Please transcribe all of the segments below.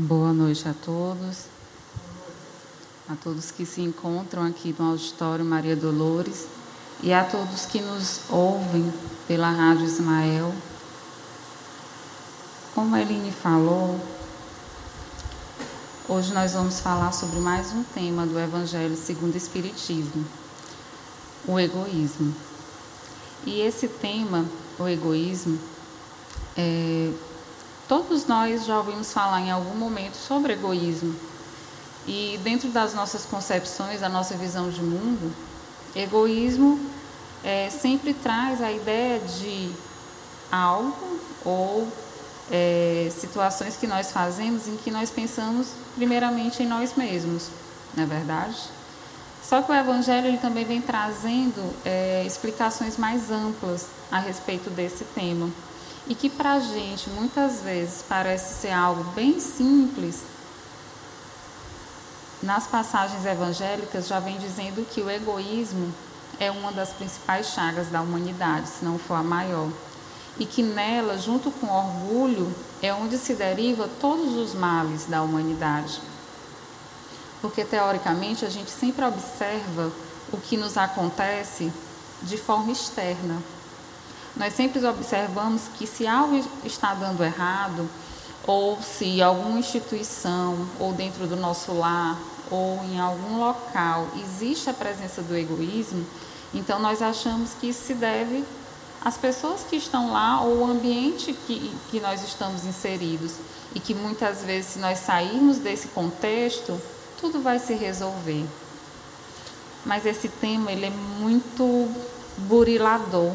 Boa noite a todos, a todos que se encontram aqui no auditório Maria Dolores e a todos que nos ouvem pela Rádio Ismael. Como a Eline falou, hoje nós vamos falar sobre mais um tema do Evangelho segundo o Espiritismo, o egoísmo. E esse tema, o egoísmo, é, Todos nós já ouvimos falar em algum momento sobre egoísmo. E dentro das nossas concepções, da nossa visão de mundo, egoísmo é, sempre traz a ideia de algo ou é, situações que nós fazemos em que nós pensamos primeiramente em nós mesmos, não é verdade? Só que o Evangelho ele também vem trazendo é, explicações mais amplas a respeito desse tema e que para a gente muitas vezes parece ser algo bem simples, nas passagens evangélicas já vem dizendo que o egoísmo é uma das principais chagas da humanidade, se não for a maior. E que nela, junto com o orgulho, é onde se deriva todos os males da humanidade. Porque, teoricamente, a gente sempre observa o que nos acontece de forma externa, nós sempre observamos que se algo está dando errado, ou se alguma instituição, ou dentro do nosso lar, ou em algum local existe a presença do egoísmo, então nós achamos que isso se deve às pessoas que estão lá ou o ambiente que, que nós estamos inseridos. E que muitas vezes, se nós sairmos desse contexto, tudo vai se resolver. Mas esse tema ele é muito burilador,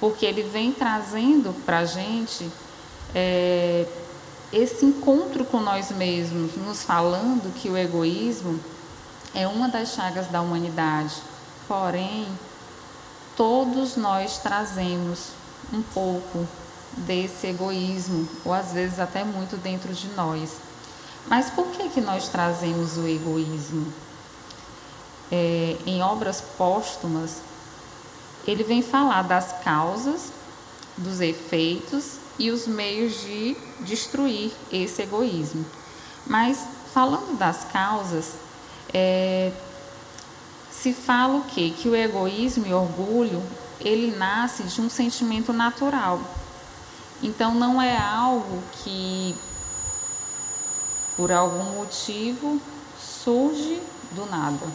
porque ele vem trazendo para a gente é, esse encontro com nós mesmos, nos falando que o egoísmo é uma das chagas da humanidade. Porém, todos nós trazemos um pouco desse egoísmo, ou às vezes até muito dentro de nós. Mas por que, que nós trazemos o egoísmo? É, em obras póstumas, ele vem falar das causas, dos efeitos e os meios de destruir esse egoísmo. Mas falando das causas, é, se fala o quê? Que o egoísmo e orgulho ele nasce de um sentimento natural. Então não é algo que por algum motivo surge do nada.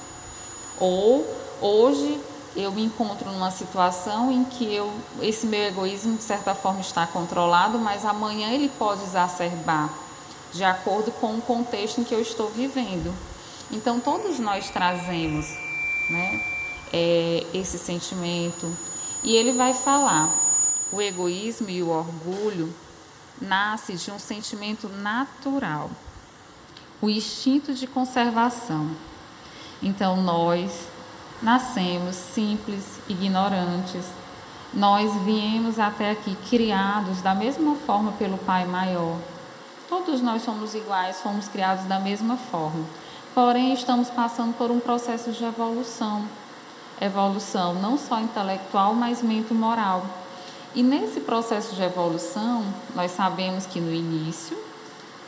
Ou hoje eu me encontro numa situação em que eu, esse meu egoísmo de certa forma está controlado, mas amanhã ele pode exacerbar de acordo com o contexto em que eu estou vivendo. Então todos nós trazemos, né, é, esse sentimento e ele vai falar o egoísmo e o orgulho nasce de um sentimento natural, o instinto de conservação. Então nós Nascemos simples, ignorantes. Nós viemos até aqui criados da mesma forma pelo Pai maior. Todos nós somos iguais, fomos criados da mesma forma. Porém, estamos passando por um processo de evolução. Evolução não só intelectual, mas mente-moral. E nesse processo de evolução, nós sabemos que no início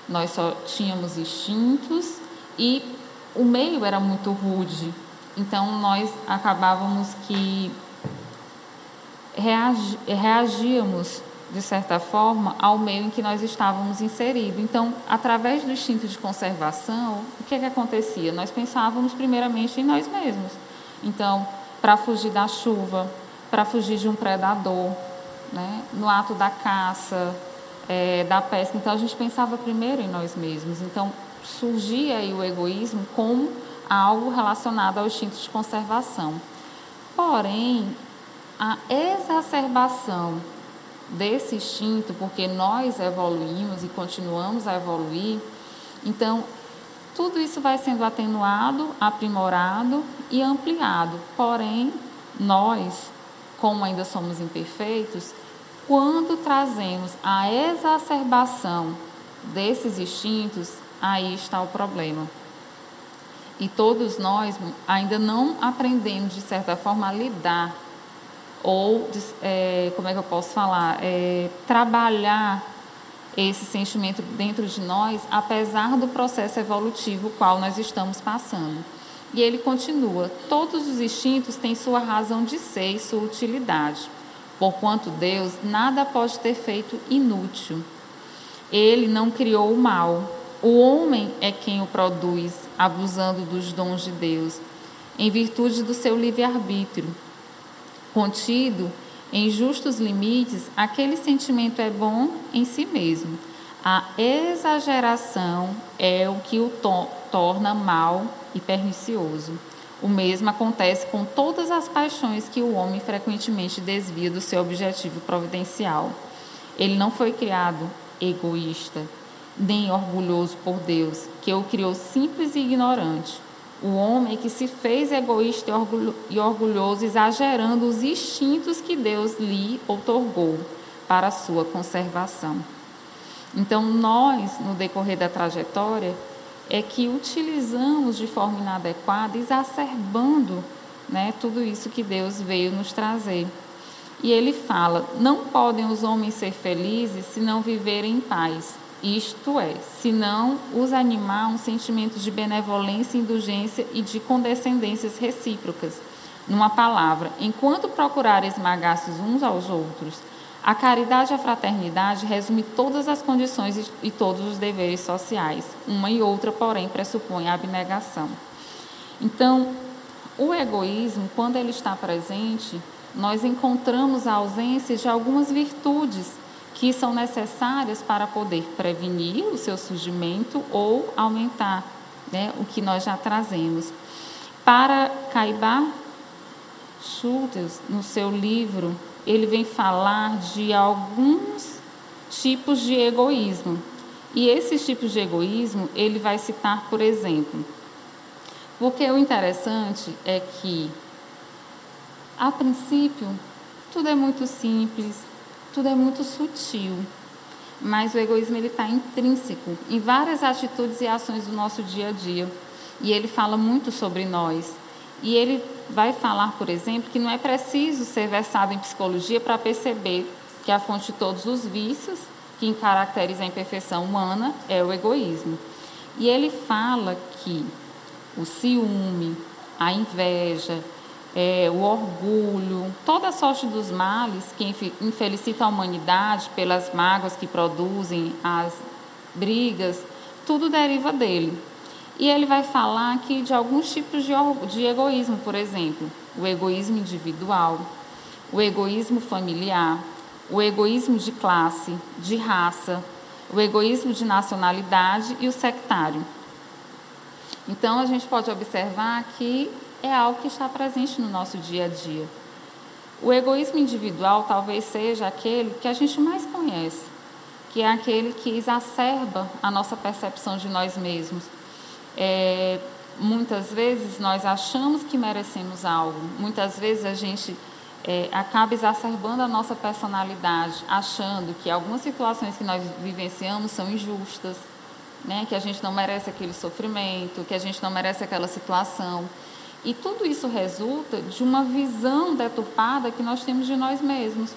nós só tínhamos instintos e o meio era muito rude, então nós acabávamos que reagi, reagíamos de certa forma ao meio em que nós estávamos inseridos. Então, através do instinto de conservação, o que, é que acontecia? Nós pensávamos primeiramente em nós mesmos. Então, para fugir da chuva, para fugir de um predador, né? no ato da caça, é, da pesca. Então, a gente pensava primeiro em nós mesmos. Então, surgia aí o egoísmo como algo relacionado ao instinto de conservação. Porém, a exacerbação desse instinto, porque nós evoluímos e continuamos a evoluir, então tudo isso vai sendo atenuado, aprimorado e ampliado. Porém, nós, como ainda somos imperfeitos, quando trazemos a exacerbação desses instintos, aí está o problema. E todos nós ainda não aprendemos, de certa forma, a lidar, ou, é, como é que eu posso falar, é, trabalhar esse sentimento dentro de nós, apesar do processo evolutivo qual nós estamos passando. E ele continua: todos os instintos têm sua razão de ser e sua utilidade. Porquanto Deus nada pode ter feito inútil. Ele não criou o mal. O homem é quem o produz, abusando dos dons de Deus, em virtude do seu livre-arbítrio. Contido, em justos limites, aquele sentimento é bom em si mesmo. A exageração é o que o to torna mal e pernicioso. O mesmo acontece com todas as paixões que o homem frequentemente desvia do seu objetivo providencial. Ele não foi criado egoísta, nem orgulhoso por Deus, que o criou simples e ignorante. O homem que se fez egoísta e orgulhoso, exagerando os instintos que Deus lhe outorgou para sua conservação. Então, nós, no decorrer da trajetória, é que utilizamos de forma inadequada, exacerbando né, tudo isso que Deus veio nos trazer. E ele fala: não podem os homens ser felizes se não viverem em paz. Isto é, se não os animar um sentimento de benevolência, indulgência e de condescendências recíprocas. Numa palavra, enquanto procurar esmagar-se uns aos outros, a caridade e a fraternidade resume todas as condições e todos os deveres sociais. Uma e outra, porém, pressupõe a abnegação. Então, o egoísmo, quando ele está presente, nós encontramos a ausência de algumas virtudes que são necessárias para poder prevenir o seu surgimento ou aumentar né, o que nós já trazemos. Para Caibar Schultes, no seu livro ele vem falar de alguns tipos de egoísmo. E esses tipos de egoísmo ele vai citar, por exemplo, porque o interessante é que, a princípio, tudo é muito simples, tudo é muito sutil, mas o egoísmo ele está intrínseco em várias atitudes e ações do nosso dia a dia. E ele fala muito sobre nós. E ele vai falar, por exemplo, que não é preciso ser versado em psicologia para perceber que a fonte de todos os vícios que caracteriza a imperfeição humana é o egoísmo. E ele fala que o ciúme, a inveja, é, o orgulho, toda sorte dos males que infelicitam a humanidade pelas mágoas que produzem, as brigas, tudo deriva dele. E ele vai falar aqui de alguns tipos de, de egoísmo, por exemplo, o egoísmo individual, o egoísmo familiar, o egoísmo de classe, de raça, o egoísmo de nacionalidade e o sectário. Então, a gente pode observar que é algo que está presente no nosso dia a dia. O egoísmo individual talvez seja aquele que a gente mais conhece, que é aquele que exacerba a nossa percepção de nós mesmos, é, muitas vezes nós achamos que merecemos algo, muitas vezes a gente é, acaba exacerbando a nossa personalidade, achando que algumas situações que nós vivenciamos são injustas, né? que a gente não merece aquele sofrimento, que a gente não merece aquela situação. E tudo isso resulta de uma visão deturpada que nós temos de nós mesmos.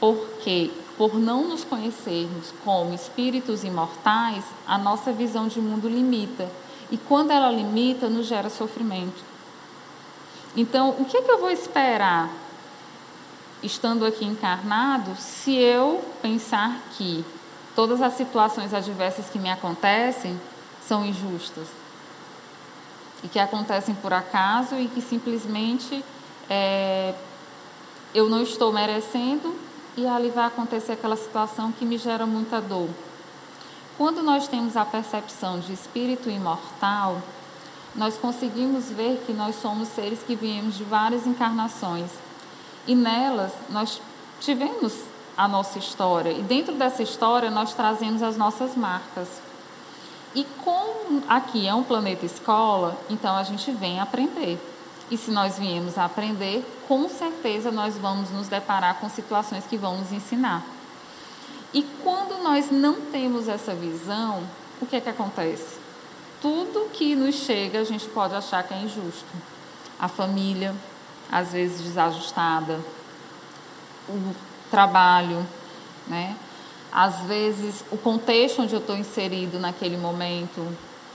Porque, por não nos conhecermos como espíritos imortais, a nossa visão de mundo limita e quando ela limita, nos gera sofrimento. Então, o que, é que eu vou esperar, estando aqui encarnado, se eu pensar que todas as situações adversas que me acontecem são injustas? E que acontecem por acaso e que simplesmente é, eu não estou merecendo e ali vai acontecer aquela situação que me gera muita dor. Quando nós temos a percepção de espírito imortal, nós conseguimos ver que nós somos seres que viemos de várias encarnações. E nelas nós tivemos a nossa história. E dentro dessa história nós trazemos as nossas marcas. E como aqui é um planeta escola, então a gente vem aprender. E se nós viemos a aprender, com certeza nós vamos nos deparar com situações que vão nos ensinar. E quando nós não temos essa visão, o que é que acontece? Tudo que nos chega a gente pode achar que é injusto. A família, às vezes desajustada, o trabalho, né? Às vezes o contexto onde eu estou inserido naquele momento,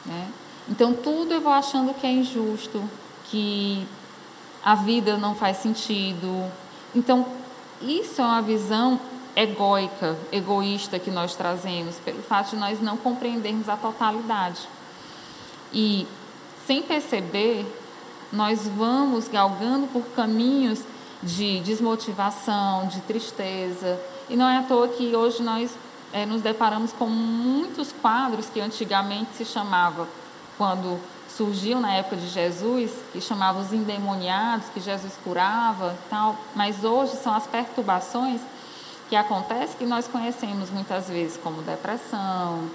né? Então tudo eu vou achando que é injusto, que a vida não faz sentido. Então isso é uma visão egóica, egoísta que nós trazemos, pelo fato de nós não compreendermos a totalidade. E sem perceber, nós vamos galgando por caminhos de desmotivação, de tristeza. E não é à toa que hoje nós é, nos deparamos com muitos quadros que antigamente se chamava, quando surgiu na época de Jesus, que chamava os endemoniados, que Jesus curava tal, mas hoje são as perturbações que acontecem que nós conhecemos muitas vezes como depressão,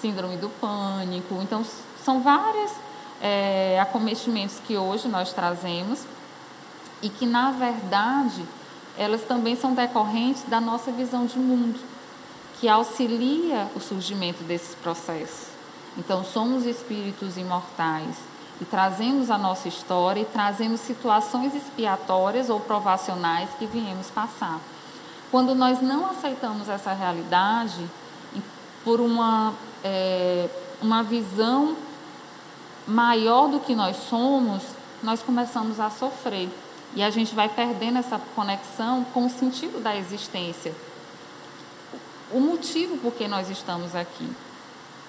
síndrome do pânico. Então, são vários é, acometimentos que hoje nós trazemos e que, na verdade, elas também são decorrentes da nossa visão de mundo, que auxilia o surgimento desses processos. Então, somos espíritos imortais e trazemos a nossa história e trazemos situações expiatórias ou provacionais que viemos passar. Quando nós não aceitamos essa realidade, por uma, é, uma visão maior do que nós somos, nós começamos a sofrer. E a gente vai perdendo essa conexão com o sentido da existência. O motivo por que nós estamos aqui.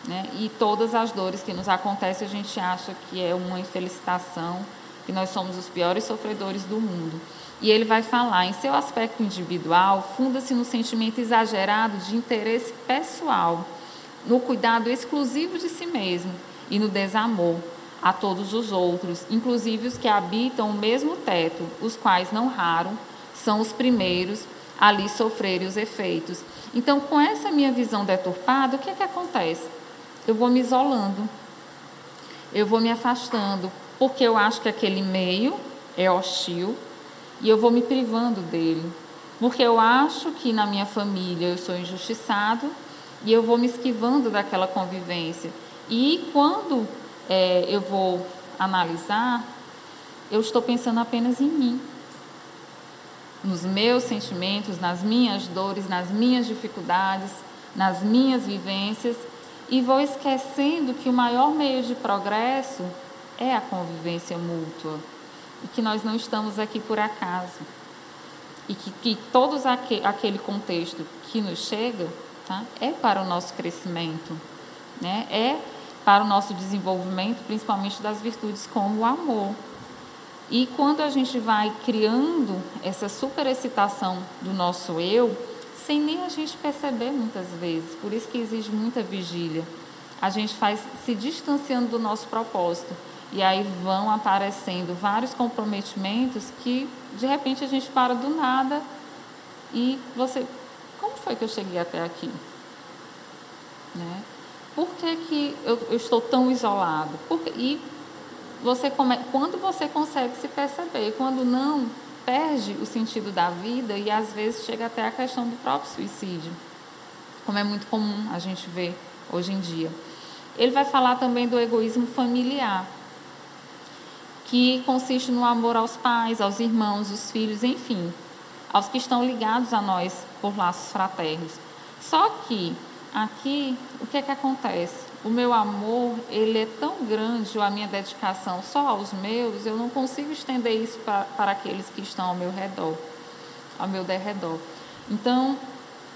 Né? E todas as dores que nos acontecem, a gente acha que é uma infelicitação, que nós somos os piores sofredores do mundo. E ele vai falar, em seu aspecto individual, funda-se no sentimento exagerado de interesse pessoal, no cuidado exclusivo de si mesmo e no desamor a todos os outros, inclusive os que habitam o mesmo teto, os quais, não raro, são os primeiros a sofrerem os efeitos. Então, com essa minha visão deturpada, o que é que acontece? Eu vou me isolando, eu vou me afastando, porque eu acho que aquele meio é hostil e eu vou me privando dele. Porque eu acho que na minha família eu sou injustiçado e eu vou me esquivando daquela convivência. E quando é, eu vou analisar, eu estou pensando apenas em mim, nos meus sentimentos, nas minhas dores, nas minhas dificuldades, nas minhas vivências. E vou esquecendo que o maior meio de progresso é a convivência mútua. E que nós não estamos aqui por acaso. E que, que todos aquele, aquele contexto que nos chega tá, é para o nosso crescimento, né? é para o nosso desenvolvimento, principalmente das virtudes como o amor. E quando a gente vai criando essa superexcitação do nosso eu, sem nem a gente perceber muitas vezes, por isso que exige muita vigília, a gente faz se distanciando do nosso propósito. E aí vão aparecendo vários comprometimentos que de repente a gente para do nada e você, como foi que eu cheguei até aqui? Né? Por que, que eu, eu estou tão isolado? E você come, quando você consegue se perceber, quando não, perde o sentido da vida e às vezes chega até a questão do próprio suicídio, como é muito comum a gente ver hoje em dia. Ele vai falar também do egoísmo familiar, que consiste no amor aos pais, aos irmãos, os filhos, enfim, aos que estão ligados a nós por laços fraternos. Só que aqui, o que é que acontece? O meu amor, ele é tão grande, ou a minha dedicação só aos meus, eu não consigo estender isso para, para aqueles que estão ao meu redor, ao meu derredor. Então,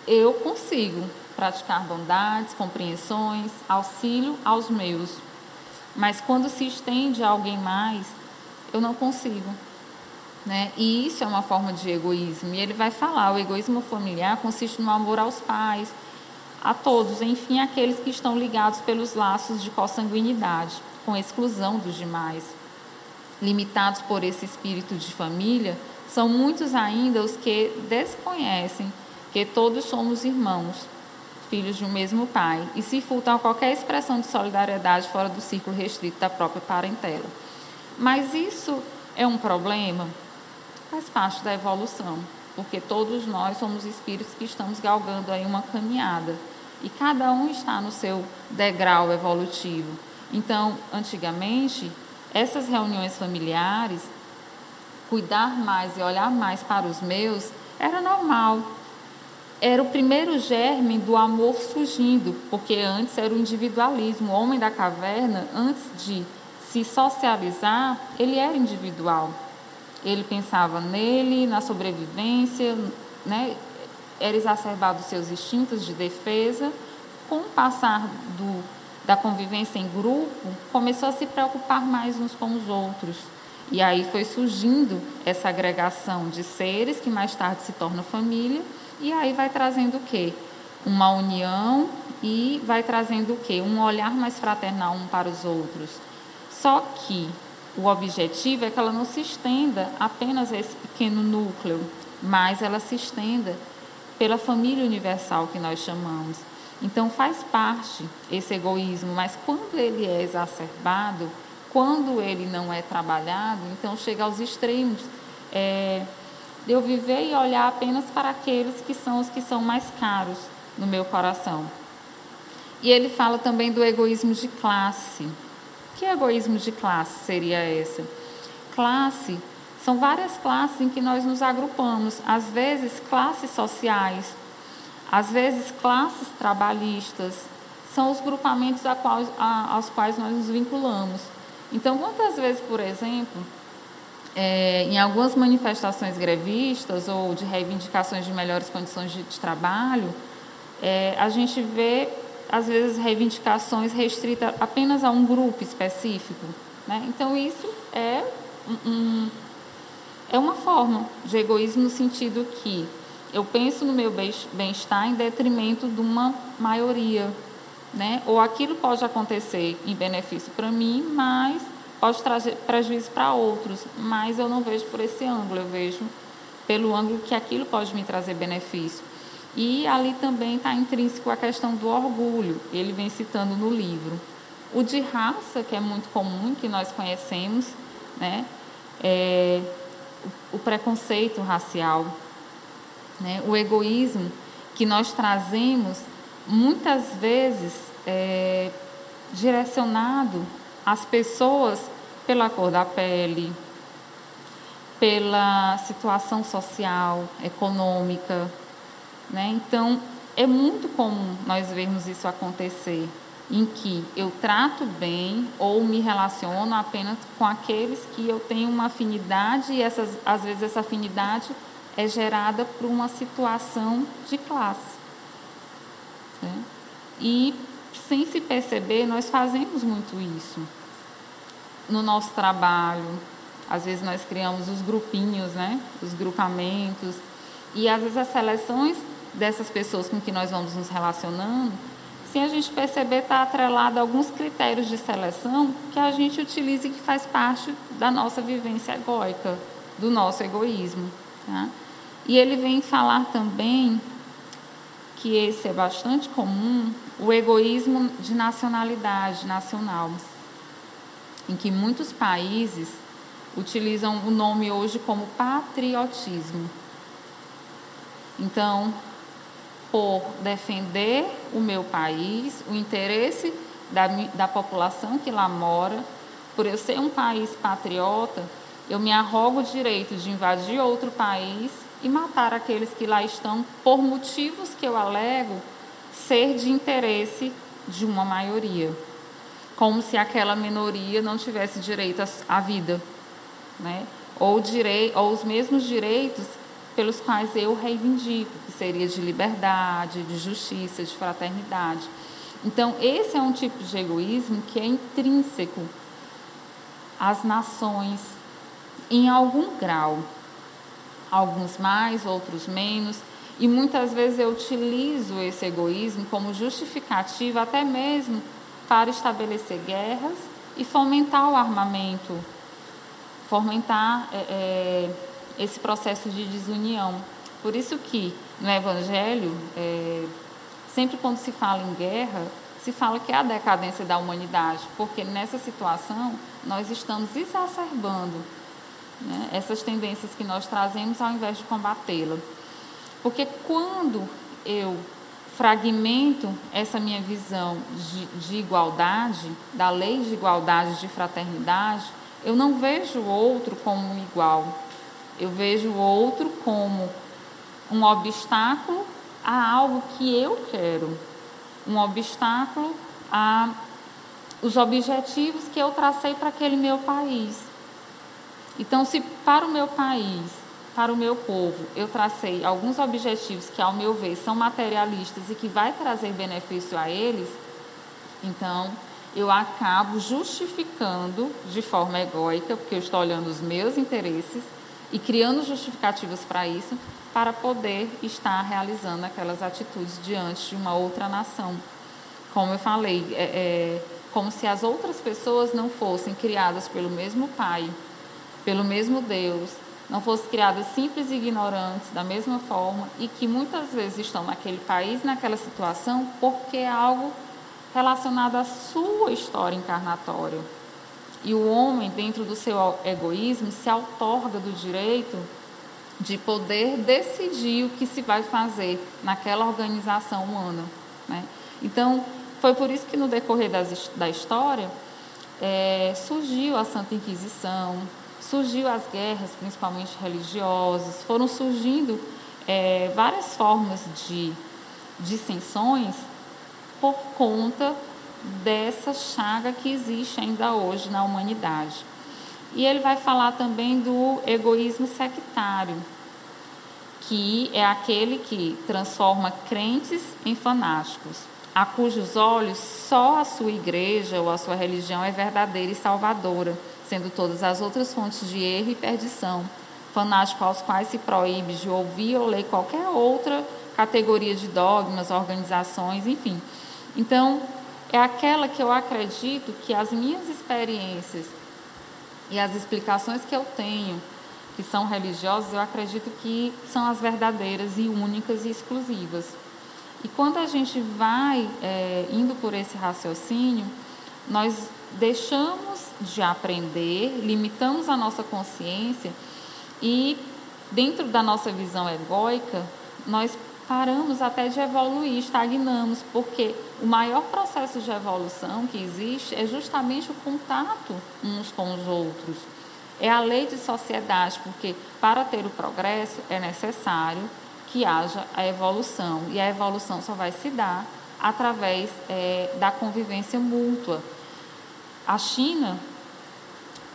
eu consigo praticar bondades, compreensões, auxílio aos meus. Mas quando se estende a alguém mais, eu não consigo. Né? E isso é uma forma de egoísmo. E ele vai falar: o egoísmo familiar consiste no amor aos pais, a todos, enfim, aqueles que estão ligados pelos laços de consanguinidade, com exclusão dos demais. Limitados por esse espírito de família, são muitos ainda os que desconhecem que todos somos irmãos, filhos de um mesmo pai, e se furtam a qualquer expressão de solidariedade fora do círculo restrito da própria parentela. Mas isso é um problema? Faz parte da evolução, porque todos nós somos espíritos que estamos galgando aí uma caminhada e cada um está no seu degrau evolutivo. Então, antigamente, essas reuniões familiares, cuidar mais e olhar mais para os meus, era normal. era o primeiro germe do amor surgindo, porque antes era o individualismo. O homem da caverna, antes de se socializar, ele era individual. Ele pensava nele, na sobrevivência, né? Era exacerbado seus instintos de defesa. Com o passar do, da convivência em grupo, começou a se preocupar mais uns com os outros. E aí foi surgindo essa agregação de seres que mais tarde se torna família, e aí vai trazendo o quê? Uma união e vai trazendo o quê? Um olhar mais fraternal um para os outros. Só que o objetivo é que ela não se estenda apenas a esse pequeno núcleo, mas ela se estenda pela família universal que nós chamamos. Então faz parte esse egoísmo, mas quando ele é exacerbado, quando ele não é trabalhado, então chega aos extremos. É, eu viver e olhar apenas para aqueles que são os que são mais caros no meu coração. E ele fala também do egoísmo de classe. Que egoísmo de classe seria esse? Classe são várias classes em que nós nos agrupamos, às vezes classes sociais, às vezes classes trabalhistas, são os grupamentos aos quais nós nos vinculamos. Então, quantas vezes, por exemplo, é, em algumas manifestações grevistas ou de reivindicações de melhores condições de, de trabalho, é, a gente vê, às vezes, reivindicações restritas apenas a um grupo específico. Né? Então, isso é, um, uma forma de egoísmo no sentido que eu penso no meu bem-estar em detrimento de uma maioria, né? Ou aquilo pode acontecer em benefício para mim, mas pode trazer prejuízo para outros. Mas eu não vejo por esse ângulo, eu vejo pelo ângulo que aquilo pode me trazer benefício. E ali também está intrínseco a questão do orgulho, ele vem citando no livro. O de raça, que é muito comum, que nós conhecemos, né? É, o preconceito racial, né? o egoísmo que nós trazemos muitas vezes é, direcionado às pessoas pela cor da pele, pela situação social, econômica. Né? Então, é muito comum nós vermos isso acontecer, em que eu trato bem ou me relaciono apenas com aqueles que eu tenho uma afinidade e essas, às vezes essa afinidade é gerada por uma situação de classe. Né? E, sem se perceber, nós fazemos muito isso. No nosso trabalho, às vezes nós criamos os grupinhos, né? os grupamentos, e às vezes as seleções dessas pessoas com que nós vamos nos relacionando, sem a gente perceber, está atrelado a alguns critérios de seleção que a gente utiliza e que faz parte da nossa vivência egóica, do nosso egoísmo. Tá? E ele vem falar também que esse é bastante comum, o egoísmo de nacionalidade nacional, em que muitos países utilizam o nome hoje como patriotismo. Então, por defender o meu país, o interesse da, da população que lá mora, por eu ser um país patriota, eu me arrogo o direito de invadir outro país e matar aqueles que lá estão por motivos que eu alego ser de interesse de uma maioria, como se aquela minoria não tivesse direito à vida, né? ou, direi ou os mesmos direitos pelos quais eu reivindico, que seria de liberdade, de justiça, de fraternidade. Então, esse é um tipo de egoísmo que é intrínseco às nações, em algum grau alguns mais, outros menos, e muitas vezes eu utilizo esse egoísmo como justificativa até mesmo para estabelecer guerras e fomentar o armamento, fomentar é, é, esse processo de desunião. Por isso que no Evangelho, é, sempre quando se fala em guerra, se fala que é a decadência da humanidade, porque nessa situação nós estamos exacerbando né, essas tendências que nós trazemos ao invés de combatê-la. Porque quando eu fragmento essa minha visão de, de, igualdade, da lei de igualdade, de fraternidade, eu não vejo o outro como um igual. Eu vejo o outro como um obstáculo a algo que eu quero, um obstáculo a os objetivos que eu tracei para aquele meu país. Então, se para o meu país, para o meu povo, eu tracei alguns objetivos que, ao meu ver, são materialistas e que vai trazer benefício a eles, então eu acabo justificando de forma egóica, porque eu estou olhando os meus interesses e criando justificativas para isso, para poder estar realizando aquelas atitudes diante de uma outra nação. Como eu falei, é, é, como se as outras pessoas não fossem criadas pelo mesmo Pai, pelo mesmo Deus, não fossem criadas simples e ignorantes da mesma forma e que muitas vezes estão naquele país, naquela situação, porque é algo relacionado à sua história encarnatória. E o homem, dentro do seu egoísmo, se outorga do direito de poder decidir o que se vai fazer naquela organização humana. Né? Então, foi por isso que no decorrer das, da história é, surgiu a Santa Inquisição, surgiu as guerras, principalmente religiosas, foram surgindo é, várias formas de dissensões por conta dessa chaga que existe ainda hoje na humanidade. E ele vai falar também do egoísmo sectário, que é aquele que transforma crentes em fanáticos a cujos olhos só a sua igreja ou a sua religião é verdadeira e salvadora, sendo todas as outras fontes de erro e perdição, fanático aos quais se proíbe de ouvir ou ler qualquer outra categoria de dogmas, organizações, enfim. Então, é aquela que eu acredito que as minhas experiências e as explicações que eu tenho, que são religiosas, eu acredito que são as verdadeiras e únicas e exclusivas. E quando a gente vai é, indo por esse raciocínio, nós deixamos de aprender, limitamos a nossa consciência e, dentro da nossa visão egóica, nós paramos até de evoluir, estagnamos, porque o maior processo de evolução que existe é justamente o contato uns com os outros. É a lei de sociedade, porque para ter o progresso é necessário que haja a evolução. E a evolução só vai se dar através é, da convivência mútua. A China,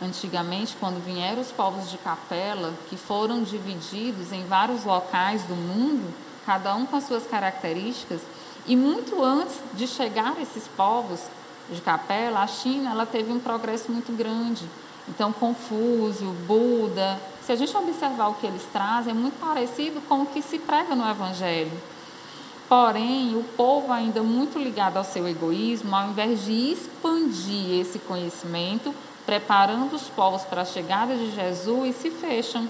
antigamente, quando vieram os povos de capela, que foram divididos em vários locais do mundo, cada um com as suas características, e muito antes de chegar esses povos de capela, a China ela teve um progresso muito grande. Então, Confúcio, Buda, se a gente observar o que eles trazem, é muito parecido com o que se prega no Evangelho. Porém, o povo ainda muito ligado ao seu egoísmo, ao invés de expandir esse conhecimento, preparando os povos para a chegada de Jesus, se fecham.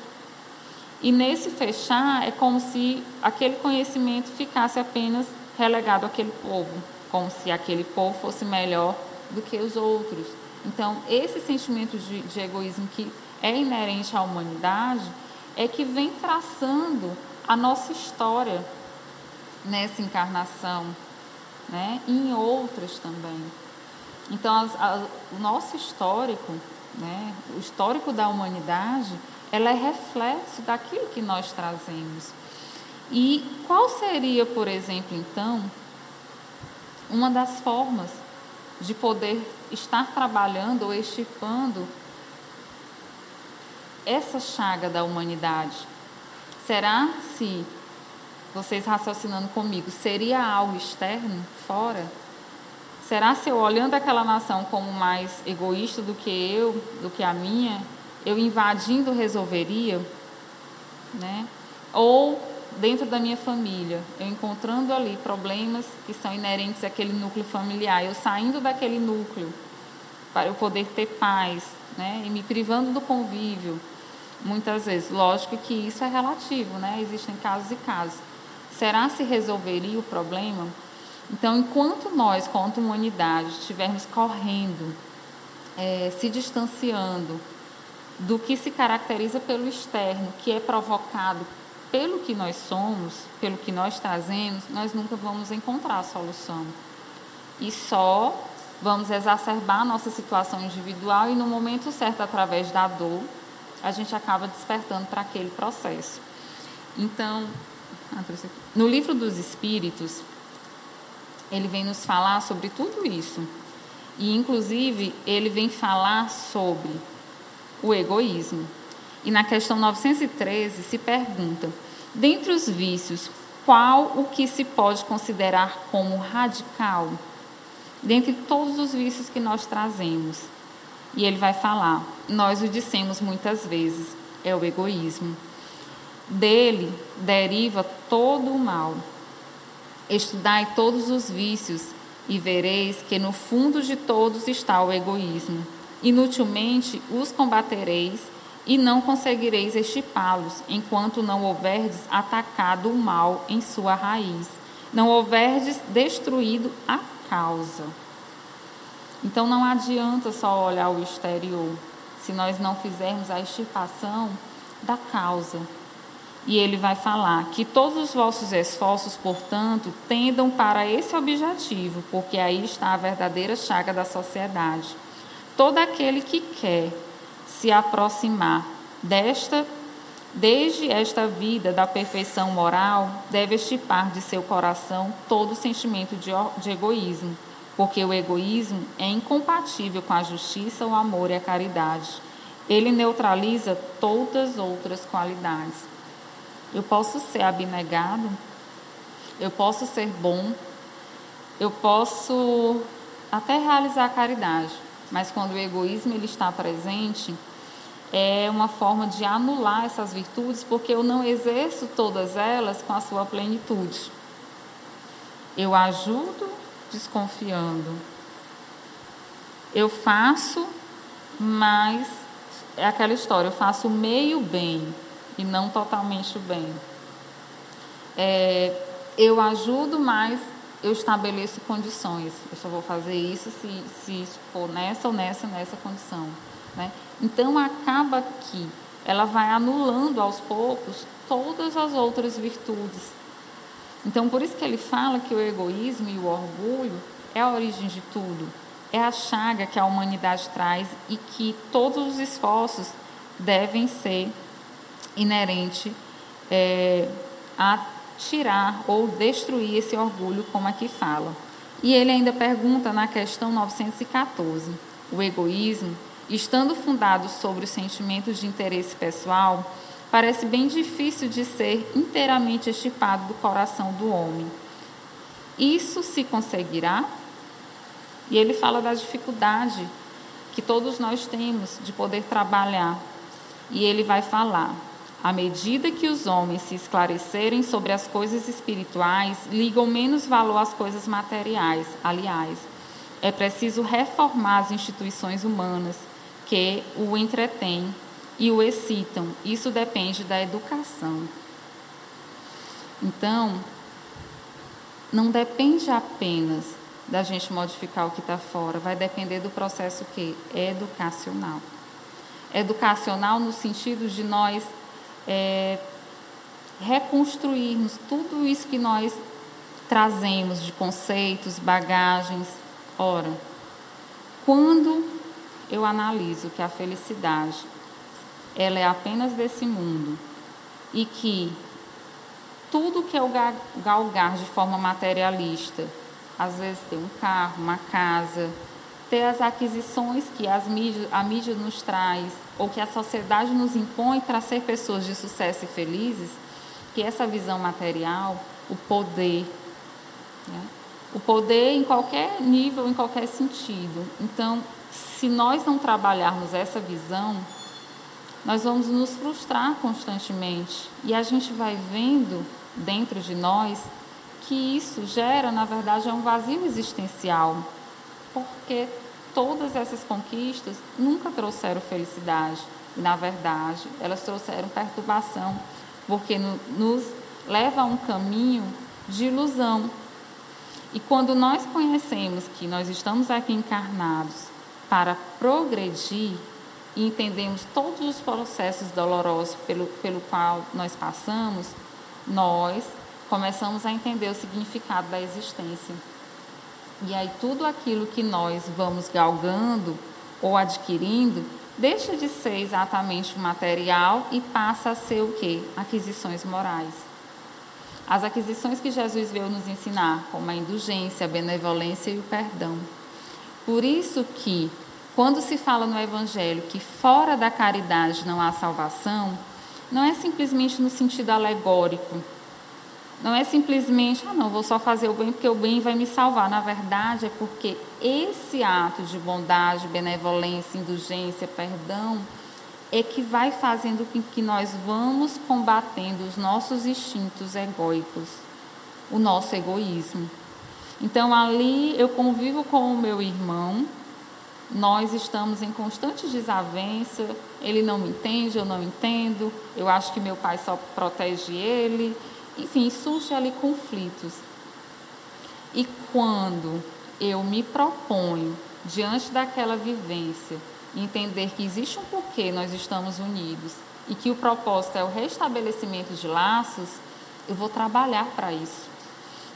E nesse fechar, é como se aquele conhecimento ficasse apenas relegado àquele povo, como se aquele povo fosse melhor do que os outros. Então, esse sentimento de, de egoísmo que é inerente à humanidade é que vem traçando a nossa história nessa encarnação, né? e em outras também. Então, a, a, o nosso histórico, né? o histórico da humanidade, ela é reflexo daquilo que nós trazemos. E qual seria, por exemplo, então, uma das formas de poder estar trabalhando ou estipando essa chaga da humanidade? Será se, vocês raciocinando comigo, seria algo externo, fora? Será se eu olhando aquela nação como mais egoísta do que eu, do que a minha, eu invadindo resolveria? Né? Ou dentro da minha família, eu encontrando ali problemas que são inerentes àquele núcleo familiar, eu saindo daquele núcleo para eu poder ter paz, né? E me privando do convívio, muitas vezes. Lógico que isso é relativo, né? Existem casos e casos. Será se resolveria o problema? Então, enquanto nós, quanto humanidade, estivermos correndo, é, se distanciando do que se caracteriza pelo externo, que é provocado pelo que nós somos, pelo que nós trazemos, nós nunca vamos encontrar a solução. E só vamos exacerbar a nossa situação individual e no momento certo, através da dor, a gente acaba despertando para aquele processo. Então, Ah, no livro dos Espíritos, ele vem nos falar sobre tudo isso. E, inclusive, ele vem falar sobre o egoísmo. E na questão 913 se pergunta: dentre os vícios, qual o que se pode considerar como radical? Dentre todos os vícios que nós trazemos. E ele vai falar: nós o dissemos muitas vezes, é o egoísmo. Dele deriva todo o mal. Estudai todos os vícios e vereis que no fundo de todos está o egoísmo. Inutilmente os combatereis e não conseguireis estipá-los, enquanto não houverdes atacado o mal em sua raiz, não houverdes destruído a causa. Então não adianta só olhar o exterior, se nós não fizermos a extirpação da causa. E ele vai falar que todos os vossos esforços, portanto, tendam para esse objetivo, porque aí está a verdadeira chaga da sociedade. Todo aquele que quer se aproximar desta desde esta vida da perfeição moral, deve estipar de seu coração todo sentimento de, de egoísmo, porque o egoísmo é incompatível com a justiça, o amor e a caridade. Ele neutraliza todas as outras qualidades. Eu posso ser abnegado, eu posso ser bom, eu posso até realizar a caridade, mas quando o egoísmo ele está presente, é uma forma de anular essas virtudes, porque eu não exerço todas elas com a sua plenitude. Eu ajudo desconfiando. Eu faço, mas é aquela história, eu faço meio bem, e não totalmente o bem. É, eu ajudo, mas eu estabeleço condições. Eu só vou fazer isso se, se for nessa ou nessa nessa condição. Né? Então acaba que ela vai anulando aos poucos todas as outras virtudes. Então por isso que ele fala que o egoísmo e o orgulho é a origem de tudo. É a chaga que a humanidade traz e que todos os esforços devem ser inerente é, a tirar ou destruir esse orgulho, como aqui fala. E ele ainda pergunta na questão 914: o egoísmo, estando fundado sobre os sentimentos de interesse pessoal, parece bem difícil de ser inteiramente estipado do coração do homem. Isso se conseguirá? E ele fala da dificuldade que todos nós temos de poder trabalhar. E ele vai falar: à medida que os homens se esclarecerem sobre as coisas espirituais, ligam menos valor às coisas materiais. Aliás, é preciso reformar as instituições humanas que o entretêm e o excitam. Isso depende da educação. Então, não depende apenas da gente modificar o que está fora, vai depender do processo que educacional. Educacional no sentido de nós é, reconstruirmos tudo isso que nós trazemos de conceitos, bagagens. Ora, quando eu analiso que a felicidade ela é apenas desse mundo e que tudo que eu galgar de forma materialista, às vezes ter um carro, uma casa, ter as aquisições que as mídias, a mídia nos traz, ou que a sociedade nos impõe para ser pessoas de sucesso e felizes, que essa visão material, o poder, né? o poder em qualquer nível, em qualquer sentido. Então, se nós não trabalharmos essa visão, nós vamos nos frustrar constantemente e a gente vai vendo dentro de nós que isso gera, na verdade, é um vazio existencial porque todas essas conquistas nunca trouxeram felicidade. E, na verdade, elas trouxeram perturbação, porque no, nos leva a um caminho de ilusão. E quando nós conhecemos que nós estamos aqui encarnados para progredir e entendemos todos os processos dolorosos pelo, pelo qual nós passamos, nós começamos a entender o significado da existência. E aí tudo aquilo que nós vamos galgando ou adquirindo deixa de ser exatamente material e passa a ser o que? Aquisições morais. as aquisições que Jesus veio nos ensinar, como a indulgência, a benevolência e o perdão. Por isso que, quando se fala no Evangelho que fora da caridade não há salvação, não é simplesmente no sentido alegórico. Não é simplesmente, ah, não, vou só fazer o bem porque o bem vai me salvar. Na verdade, é porque esse ato de bondade, benevolência, indulgência, perdão, é que vai fazendo com que nós vamos combatendo os nossos instintos egóicos, o nosso egoísmo. Então ali eu convivo com o meu irmão, nós estamos em constante desavença, ele não me entende, eu não entendo, eu acho que meu pai só protege ele, enfim, surge ali conflitos. E quando eu me proponho, diante daquela vivência, entender que existe um porquê nós estamos unidos e que o propósito é o restabelecimento de laços, eu vou trabalhar para isso.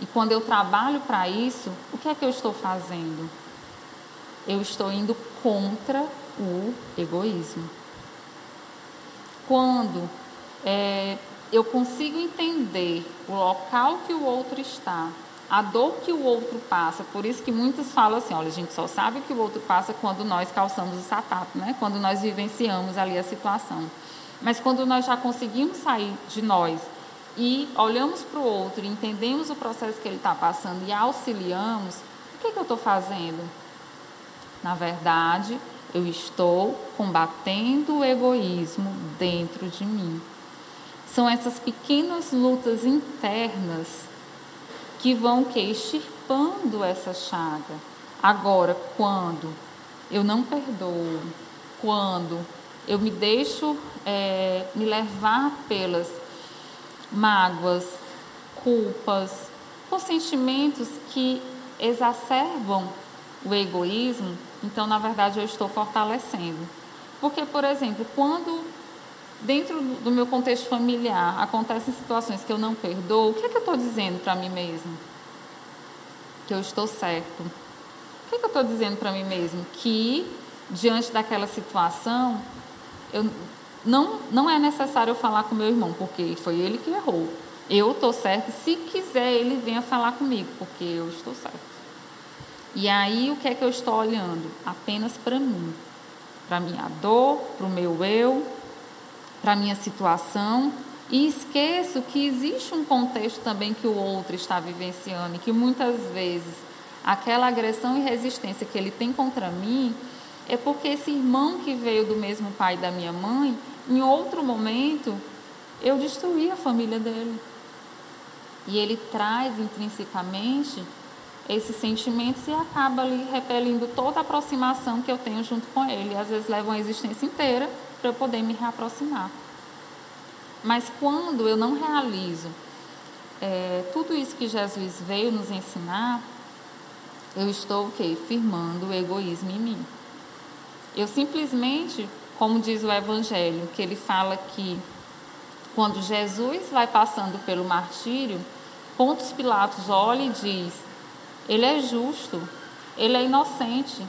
E quando eu trabalho para isso, o que é que eu estou fazendo? Eu estou indo contra o egoísmo. Quando é, eu consigo entender o local que o outro está, a dor que o outro passa. Por isso que muitos falam assim, olha, a gente só sabe que o outro passa quando nós calçamos o sapato, né? Quando nós vivenciamos ali a situação. Mas quando nós já conseguimos sair de nós e olhamos para o outro, entendemos o processo que ele está passando e auxiliamos, o que, que eu estou fazendo? Na verdade, eu estou combatendo o egoísmo dentro de mim. São essas pequenas lutas internas que vão que extirpando essa chaga. Agora, quando eu não perdoo, quando eu me deixo é, me levar pelas mágoas, culpas, por sentimentos que exacerbam o egoísmo, então na verdade eu estou fortalecendo. Porque, por exemplo, quando dentro do meu contexto familiar acontecem situações que eu não perdoo, o que é que eu estou dizendo para mim mesmo? Que eu estou certo. O que é que eu estou dizendo para mim mesmo? Que diante daquela situação, eu, não, não é necessário eu falar com meu irmão, porque foi ele que errou. Eu estou certo. Se quiser, ele venha falar comigo, porque eu estou certo. E aí, o que é que eu estou olhando? Apenas para mim. Para minha dor, para o meu eu, para a minha situação e esqueço que existe um contexto também que o outro está vivenciando e que muitas vezes aquela agressão e resistência que ele tem contra mim é porque esse irmão que veio do mesmo pai da minha mãe, em outro momento, eu destruí a família dele. E ele traz intrinsecamente esses sentimentos e acaba ali repelindo toda a aproximação que eu tenho junto com ele. Às vezes leva uma existência inteira para eu poder me reaproximar. Mas quando eu não realizo é, tudo isso que Jesus veio nos ensinar, eu estou o quê? Firmando o egoísmo em mim. Eu simplesmente, como diz o Evangelho, que ele fala que quando Jesus vai passando pelo martírio, Pontos Pilatos olha e diz: Ele é justo, ele é inocente.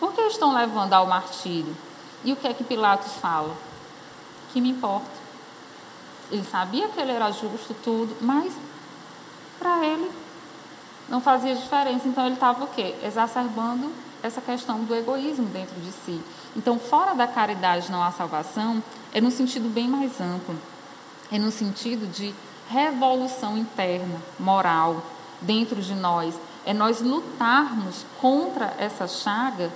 Por que estão levando ao martírio? E o que é que Pilatos fala? Que me importa. Ele sabia que ele era justo, tudo, mas para ele não fazia diferença. Então ele estava o quê? Exacerbando essa questão do egoísmo dentro de si. Então, fora da caridade não há salvação, é no sentido bem mais amplo. É no sentido de revolução interna, moral, dentro de nós. É nós lutarmos contra essa chaga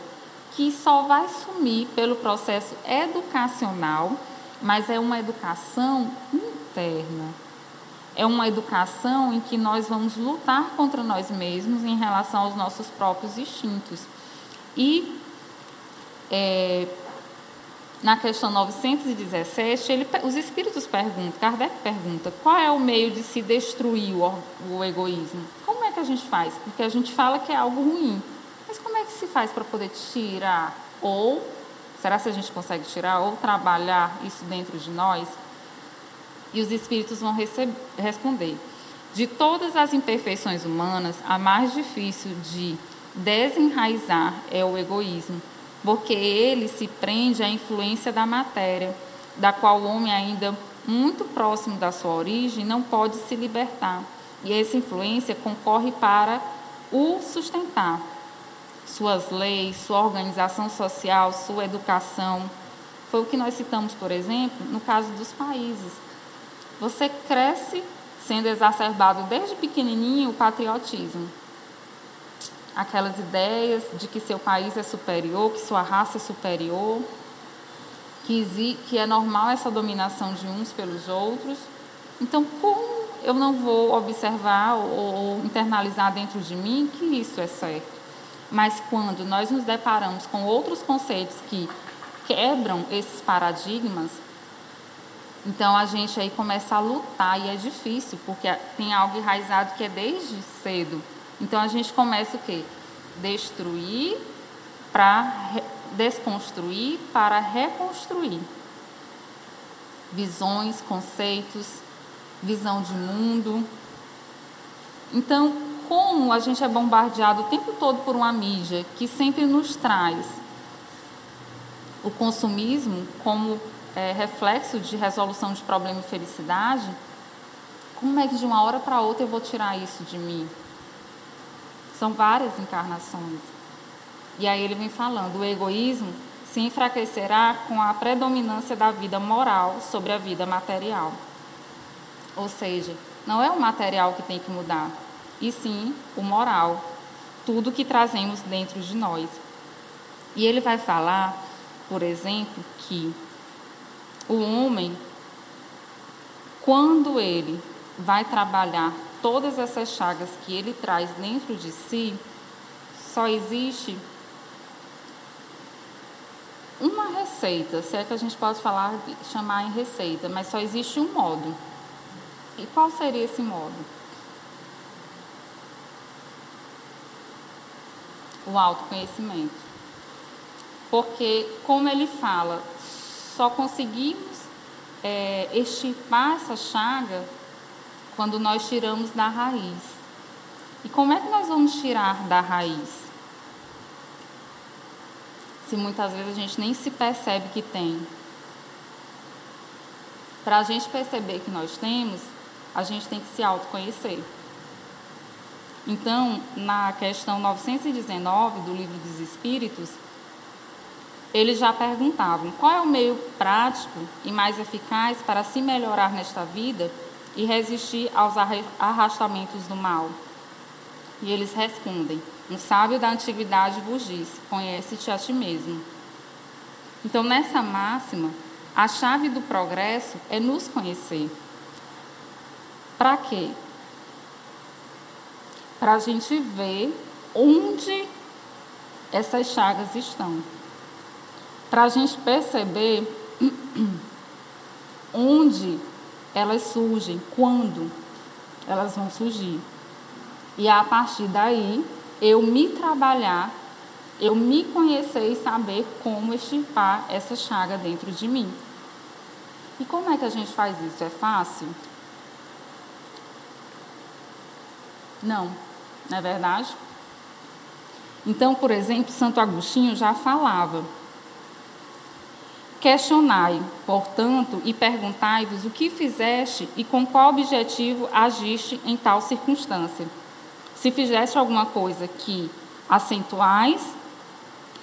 que só vai sumir pelo processo educacional, mas é uma educação interna. É uma educação em que nós vamos lutar contra nós mesmos em relação aos nossos próprios instintos. E é, na questão 917, ele, os espíritos perguntam, Kardec pergunta, qual é o meio de se destruir o, o egoísmo? Como é que a gente faz? Porque a gente fala que é algo ruim. Mas como é que se faz para poder tirar? Ou, será que a gente consegue tirar? Ou trabalhar isso dentro de nós? E os espíritos vão receber, responder. De todas as imperfeições humanas, a mais difícil de desenraizar é o egoísmo, porque ele se prende à influência da matéria, da qual o homem ainda muito próximo da sua origem não pode se libertar. E essa influência concorre para o sustentar. Suas leis, sua organização social, sua educação. Foi o que nós citamos, por exemplo, no caso dos países. Você cresce sendo exacerbado desde pequenininho o patriotismo. Aquelas ideias de que seu país é superior, que sua raça é superior, que, é normal essa dominação de uns pelos outros. Então, como eu não vou observar ou internalizar dentro de mim que isso é certo? Mas quando nós nos deparamos com outros conceitos que quebram esses paradigmas, então a gente aí começa a lutar e é difícil, porque tem algo enraizado que é desde cedo. Então a gente começa o quê? Destruir para desconstruir para reconstruir. Visões, conceitos, visão de mundo. Então, como a gente é bombardeado o tempo todo por uma mídia que sempre nos traz o consumismo como é, reflexo de resolução de problema e felicidade, como é que de uma hora para outra eu vou tirar isso de mim? São várias encarnações. E aí ele vem falando: o egoísmo se enfraquecerá com a predominância da vida moral sobre a vida material. Ou seja, não é o material que tem que mudar, e sim o moral, tudo que trazemos dentro de nós. E ele vai falar, por exemplo, que o homem, quando ele vai trabalhar todas essas chagas que ele traz dentro de si, só existe uma receita, se é que a gente pode falar, chamar em receita, mas só existe um modo. E qual seria esse modo? O autoconhecimento. Porque, como ele fala, só conseguimos é, extirpar essa chaga quando nós tiramos da raiz. E como é que nós vamos tirar da raiz? Se muitas vezes a gente nem se percebe que tem. Para a gente perceber que nós temos, a gente tem que se autoconhecer. Então, na questão 919 do Livro dos Espíritos, eles já perguntavam qual é o meio prático e mais eficaz para se melhorar nesta vida e resistir aos arrastamentos do mal. E eles respondem: Um sábio da antiguidade vos diz: Conhece-te a ti mesmo. Então, nessa máxima, a chave do progresso é nos conhecer. Para quê? Para a gente ver onde essas chagas estão para a gente perceber onde elas surgem, quando elas vão surgir. E a partir daí, eu me trabalhar, eu me conhecer e saber como extirpar essa chaga dentro de mim. E como é que a gente faz isso? É fácil? Não, não é verdade? Então, por exemplo, Santo Agostinho já falava Questionai, portanto, e perguntai-vos o que fizeste e com qual objetivo agiste em tal circunstância. Se fizeste alguma coisa que acentuais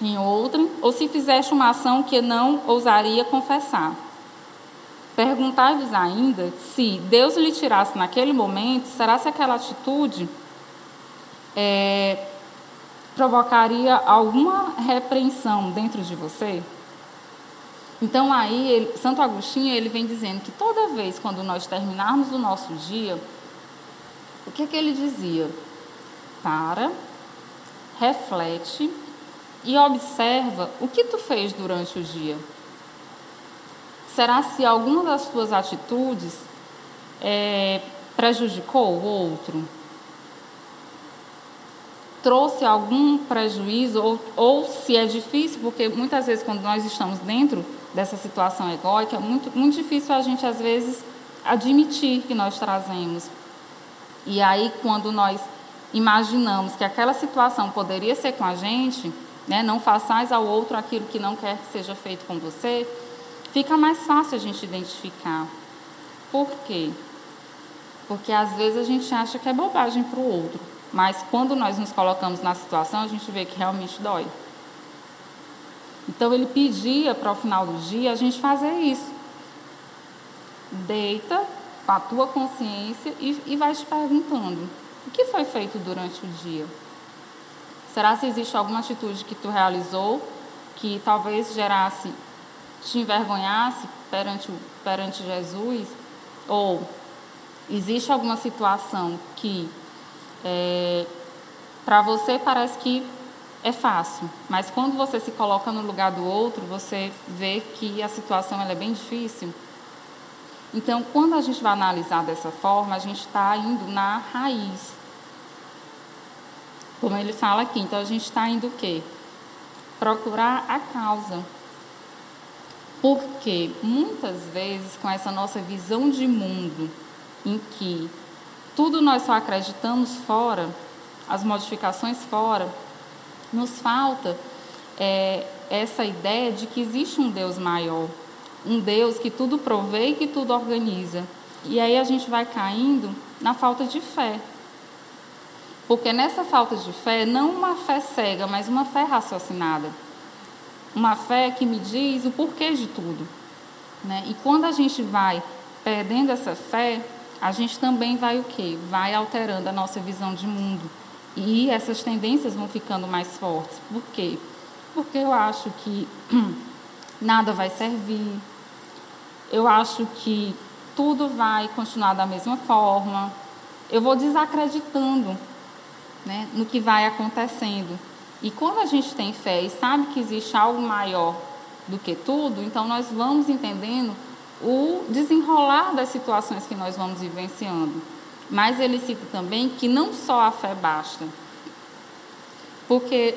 em outra, ou se fizeste uma ação que não ousaria confessar. Perguntai-vos ainda se Deus lhe tirasse naquele momento, será se aquela atitude é, provocaria alguma repreensão dentro de você? Então aí, ele, Santo Agostinho ele vem dizendo que toda vez quando nós terminarmos o nosso dia, o que é que ele dizia? Para, reflete e observa o que tu fez durante o dia. Será se alguma das tuas atitudes é, prejudicou o outro? Trouxe algum prejuízo? Ou, ou se é difícil, porque muitas vezes quando nós estamos dentro dessa situação egóica, é muito, muito difícil a gente, às vezes, admitir que nós trazemos. E aí, quando nós imaginamos que aquela situação poderia ser com a gente, né, não façais ao outro aquilo que não quer que seja feito com você, fica mais fácil a gente identificar. Por quê? Porque às vezes a gente acha que é bobagem para o outro, mas quando nós nos colocamos na situação, a gente vê que realmente dói. Então ele pedia para o final do dia a gente fazer isso. Deita com a tua consciência e, e vai te perguntando: o que foi feito durante o dia? Será se existe alguma atitude que tu realizou que talvez gerasse, te envergonhasse perante, perante Jesus? Ou existe alguma situação que é, para você parece que é fácil, mas quando você se coloca no lugar do outro, você vê que a situação é bem difícil. Então, quando a gente vai analisar dessa forma, a gente está indo na raiz. Como ele fala aqui, então a gente está indo o quê? Procurar a causa. Porque muitas vezes, com essa nossa visão de mundo, em que tudo nós só acreditamos fora, as modificações fora, nos falta é, essa ideia de que existe um Deus maior, um Deus que tudo provê e que tudo organiza. E aí a gente vai caindo na falta de fé. Porque nessa falta de fé, não uma fé cega, mas uma fé raciocinada. Uma fé que me diz o porquê de tudo. Né? E quando a gente vai perdendo essa fé, a gente também vai o quê? Vai alterando a nossa visão de mundo. E essas tendências vão ficando mais fortes. Por quê? Porque eu acho que nada vai servir. Eu acho que tudo vai continuar da mesma forma. Eu vou desacreditando né, no que vai acontecendo. E quando a gente tem fé e sabe que existe algo maior do que tudo, então nós vamos entendendo o desenrolar das situações que nós vamos vivenciando. Mas ele cita também que não só a fé basta, porque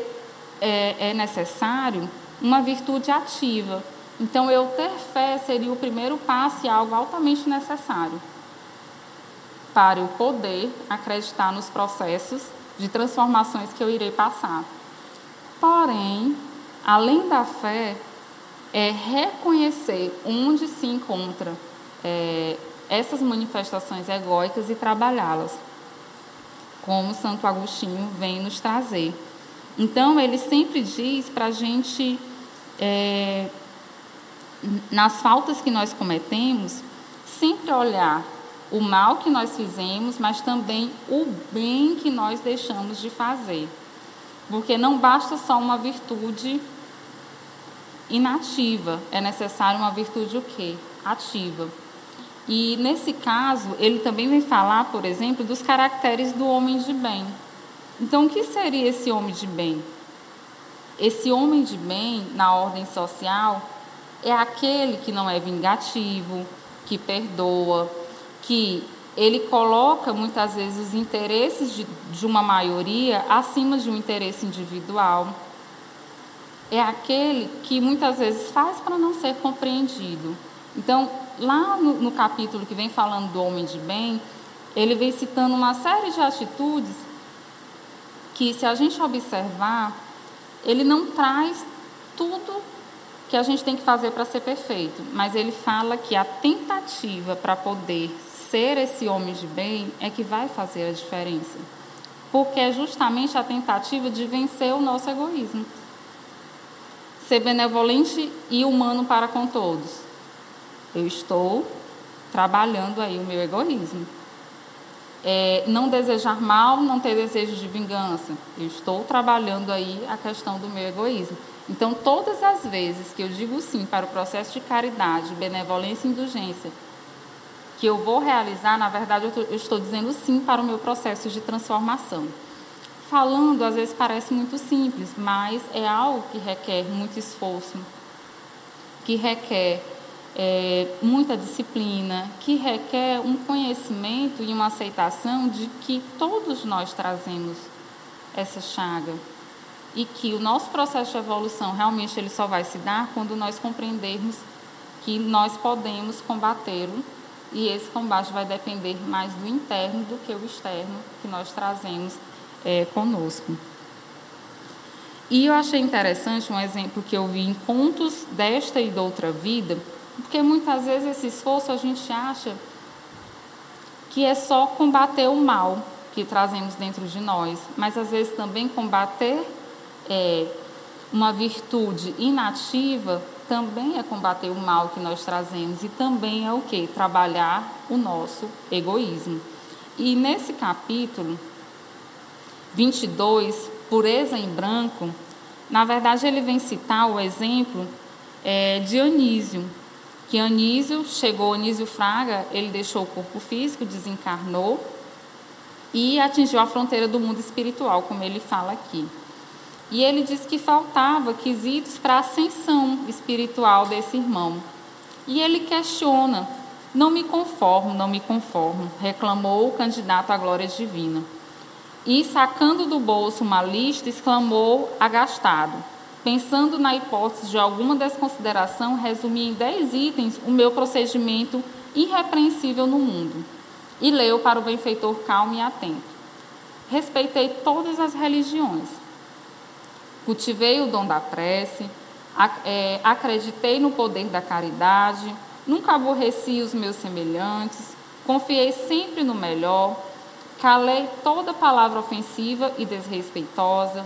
é, é necessário uma virtude ativa. Então, eu ter fé seria o primeiro passo e algo altamente necessário para eu poder acreditar nos processos de transformações que eu irei passar. Porém, além da fé, é reconhecer onde se encontra é, essas manifestações egóicas e trabalhá-las, como Santo Agostinho vem nos trazer. Então, ele sempre diz para a gente, é, nas faltas que nós cometemos, sempre olhar o mal que nós fizemos, mas também o bem que nós deixamos de fazer. Porque não basta só uma virtude inativa, é necessário uma virtude o quê? Ativa. E nesse caso, ele também vem falar, por exemplo, dos caracteres do homem de bem. Então, o que seria esse homem de bem? Esse homem de bem, na ordem social, é aquele que não é vingativo, que perdoa, que ele coloca muitas vezes os interesses de, de uma maioria acima de um interesse individual. É aquele que muitas vezes faz para não ser compreendido. Então, lá no, no capítulo que vem falando do homem de bem, ele vem citando uma série de atitudes que, se a gente observar, ele não traz tudo que a gente tem que fazer para ser perfeito, mas ele fala que a tentativa para poder ser esse homem de bem é que vai fazer a diferença. Porque é justamente a tentativa de vencer o nosso egoísmo. Ser benevolente e humano para com todos. Eu estou trabalhando aí o meu egoísmo. É, não desejar mal, não ter desejo de vingança. Eu estou trabalhando aí a questão do meu egoísmo. Então, todas as vezes que eu digo sim para o processo de caridade, benevolência e indulgência, que eu vou realizar, na verdade, eu estou dizendo sim para o meu processo de transformação. Falando, às vezes parece muito simples, mas é algo que requer muito esforço, que requer é, muita disciplina, que requer um conhecimento e uma aceitação de que todos nós trazemos essa chaga e que o nosso processo de evolução realmente ele só vai se dar quando nós compreendermos que nós podemos combatê-lo e esse combate vai depender mais do interno do que o externo que nós trazemos é, conosco. E eu achei interessante um exemplo que eu vi em Contos desta e da outra vida, porque muitas vezes esse esforço a gente acha que é só combater o mal que trazemos dentro de nós, mas às vezes também combater é, uma virtude inativa também é combater o mal que nós trazemos e também é o que? Trabalhar o nosso egoísmo. E nesse capítulo 22, Pureza em Branco, na verdade ele vem citar o exemplo é, de Anísio, que Anísio chegou, Anísio Fraga, ele deixou o corpo físico, desencarnou e atingiu a fronteira do mundo espiritual, como ele fala aqui. E ele diz que faltava quesitos para a ascensão espiritual desse irmão. E ele questiona: Não me conformo, não me conformo, reclamou o candidato à glória divina. E, sacando do bolso uma lista, exclamou agastado: Pensando na hipótese de alguma desconsideração, resumi em dez itens o meu procedimento irrepreensível no mundo. E leu para o benfeitor calmo e atento. Respeitei todas as religiões Cultivei o dom da prece, é, acreditei no poder da caridade, nunca aborreci os meus semelhantes, confiei sempre no melhor, calei toda palavra ofensiva e desrespeitosa,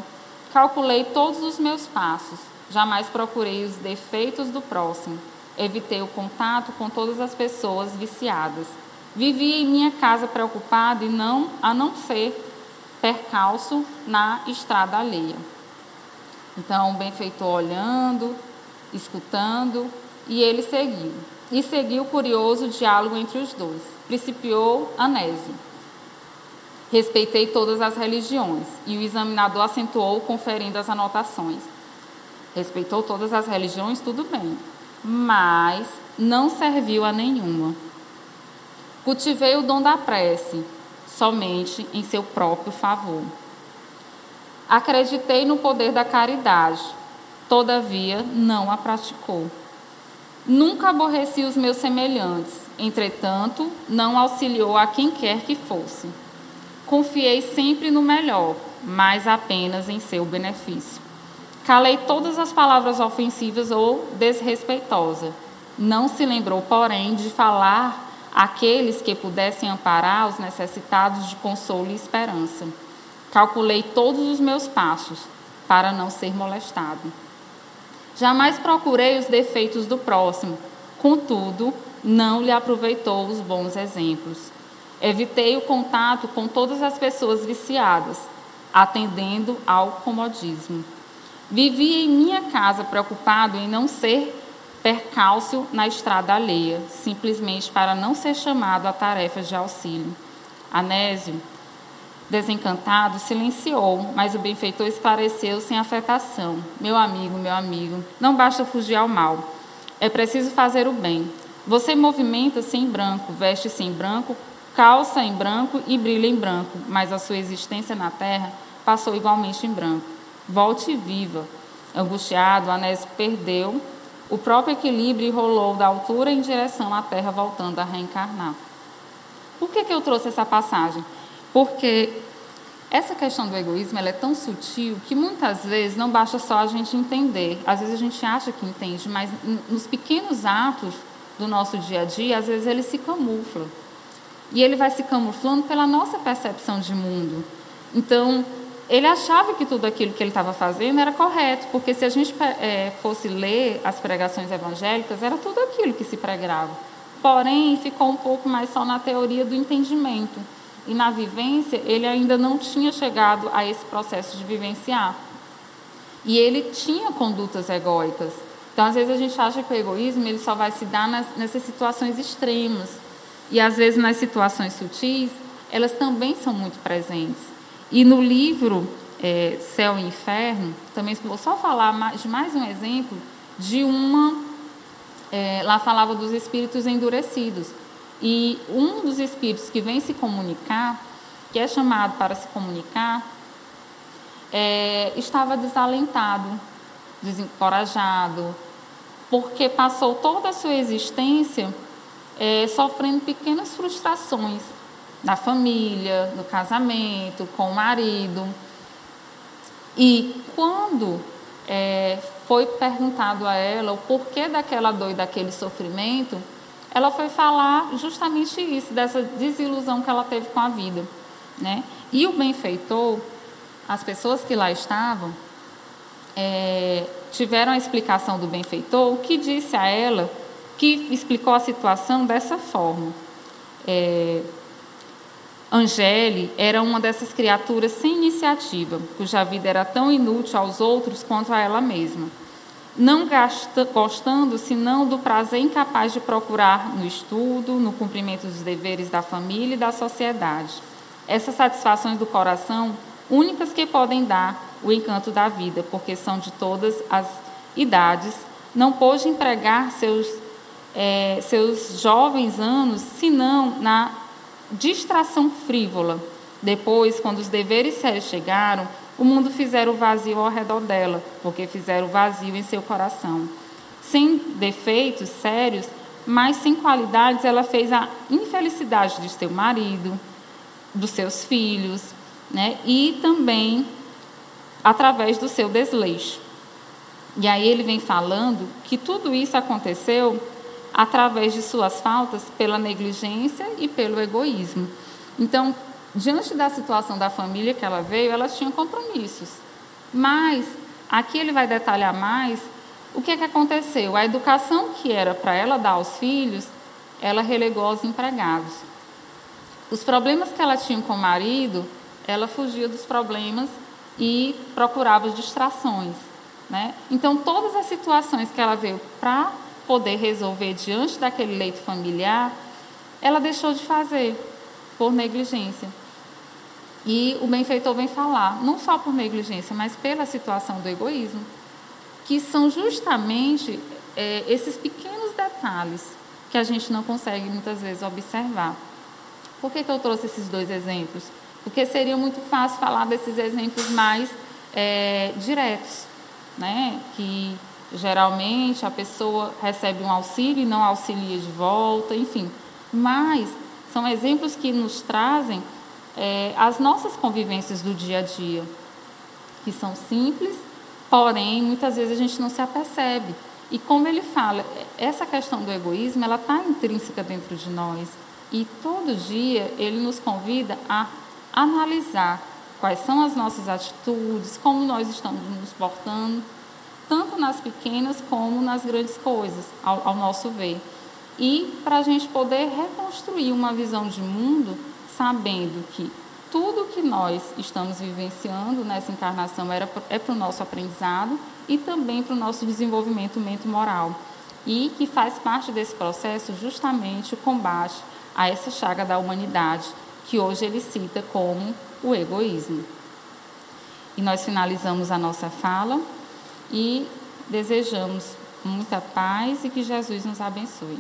calculei todos os meus passos, jamais procurei os defeitos do próximo, evitei o contato com todas as pessoas viciadas. Vivia em minha casa preocupado e não a não ser percalço na estrada alheia. Então, o benfeitor olhando, escutando, e ele seguiu. E seguiu o curioso diálogo entre os dois. Principiou Anésio. Respeitei todas as religiões. E o examinador acentuou, conferindo as anotações. Respeitou todas as religiões, tudo bem. Mas não serviu a nenhuma. Cultivei o dom da prece, somente em seu próprio favor. Acreditei no poder da caridade, todavia não a praticou. Nunca aborreci os meus semelhantes, entretanto, não auxiliou a quem quer que fosse. Confiei sempre no melhor, mas apenas em seu benefício. Calei todas as palavras ofensivas ou desrespeitosas. Não se lembrou, porém, de falar àqueles que pudessem amparar os necessitados de consolo e esperança. Calculei todos os meus passos para não ser molestado. Jamais procurei os defeitos do próximo, contudo, não lhe aproveitou os bons exemplos. Evitei o contato com todas as pessoas viciadas, atendendo ao comodismo. Vivia em minha casa preocupado em não ser percalço na estrada alheia, simplesmente para não ser chamado a tarefas de auxílio. Anésio, Desencantado, silenciou, mas o benfeitor esclareceu sem afetação. Meu amigo, meu amigo, não basta fugir ao mal. É preciso fazer o bem. Você movimenta-se em branco, veste-se em branco, calça em branco e brilha em branco, mas a sua existência na terra passou igualmente em branco. Volte viva. Angustiado, Anésio perdeu o próprio equilíbrio e rolou da altura em direção à terra, voltando a reencarnar. Por que, que eu trouxe essa passagem? Porque essa questão do egoísmo ela é tão sutil que muitas vezes não basta só a gente entender. Às vezes a gente acha que entende, mas nos pequenos atos do nosso dia a dia, às vezes ele se camufla. E ele vai se camuflando pela nossa percepção de mundo. Então, ele achava que tudo aquilo que ele estava fazendo era correto, porque se a gente é, fosse ler as pregações evangélicas, era tudo aquilo que se pregava. Porém, ficou um pouco mais só na teoria do entendimento e na vivência ele ainda não tinha chegado a esse processo de vivenciar. E ele tinha condutas egóicas. Então, às vezes a gente acha que o egoísmo ele só vai se dar nas, nessas situações extremas. E às vezes nas situações sutis, elas também são muito presentes. E no livro é, Céu e Inferno, também vou só falar de mais um exemplo de uma. É, lá falava dos espíritos endurecidos. E um dos espíritos que vem se comunicar, que é chamado para se comunicar, é, estava desalentado, desencorajado, porque passou toda a sua existência é, sofrendo pequenas frustrações na família, no casamento, com o marido. E quando é, foi perguntado a ela o porquê daquela dor e daquele sofrimento, ela foi falar justamente isso, dessa desilusão que ela teve com a vida. Né? E o benfeitor, as pessoas que lá estavam, é, tiveram a explicação do benfeitor, que disse a ela, que explicou a situação dessa forma. É, Angele era uma dessas criaturas sem iniciativa, cuja vida era tão inútil aos outros quanto a ela mesma não gasta, gostando senão do prazer incapaz de procurar no estudo, no cumprimento dos deveres da família e da sociedade. Essas satisfações do coração, únicas que podem dar o encanto da vida, porque são de todas as idades, não pôde empregar seus, é, seus jovens anos senão na distração frívola. Depois, quando os deveres sérios chegaram, o mundo fizeram vazio ao redor dela, porque fizeram vazio em seu coração. Sem defeitos sérios, mas sem qualidades, ela fez a infelicidade de seu marido, dos seus filhos, né? e também através do seu desleixo. E aí ele vem falando que tudo isso aconteceu através de suas faltas pela negligência e pelo egoísmo. Então, diante da situação da família que ela veio, elas tinham compromissos. Mas aqui ele vai detalhar mais o que, é que aconteceu. A educação que era para ela dar aos filhos, ela relegou aos empregados. Os problemas que ela tinha com o marido, ela fugia dos problemas e procurava distrações. Né? Então, todas as situações que ela veio para poder resolver diante daquele leito familiar, ela deixou de fazer por negligência. E o benfeitor vem falar, não só por negligência, mas pela situação do egoísmo, que são justamente é, esses pequenos detalhes que a gente não consegue muitas vezes observar. Por que, que eu trouxe esses dois exemplos? Porque seria muito fácil falar desses exemplos mais é, diretos, né? que geralmente a pessoa recebe um auxílio e não auxilia de volta, enfim. Mas são exemplos que nos trazem é, as nossas convivências do dia a dia, que são simples, porém muitas vezes a gente não se apercebe. E como ele fala, essa questão do egoísmo, ela está intrínseca dentro de nós. E todo dia ele nos convida a analisar quais são as nossas atitudes, como nós estamos nos portando, tanto nas pequenas como nas grandes coisas, ao, ao nosso ver. E para a gente poder reconstruir uma visão de mundo sabendo que tudo que nós estamos vivenciando nessa encarnação era, é para o nosso aprendizado e também para o nosso desenvolvimento mente-moral. E que faz parte desse processo justamente o combate a essa chaga da humanidade, que hoje ele cita como o egoísmo. E nós finalizamos a nossa fala e desejamos muita paz e que Jesus nos abençoe.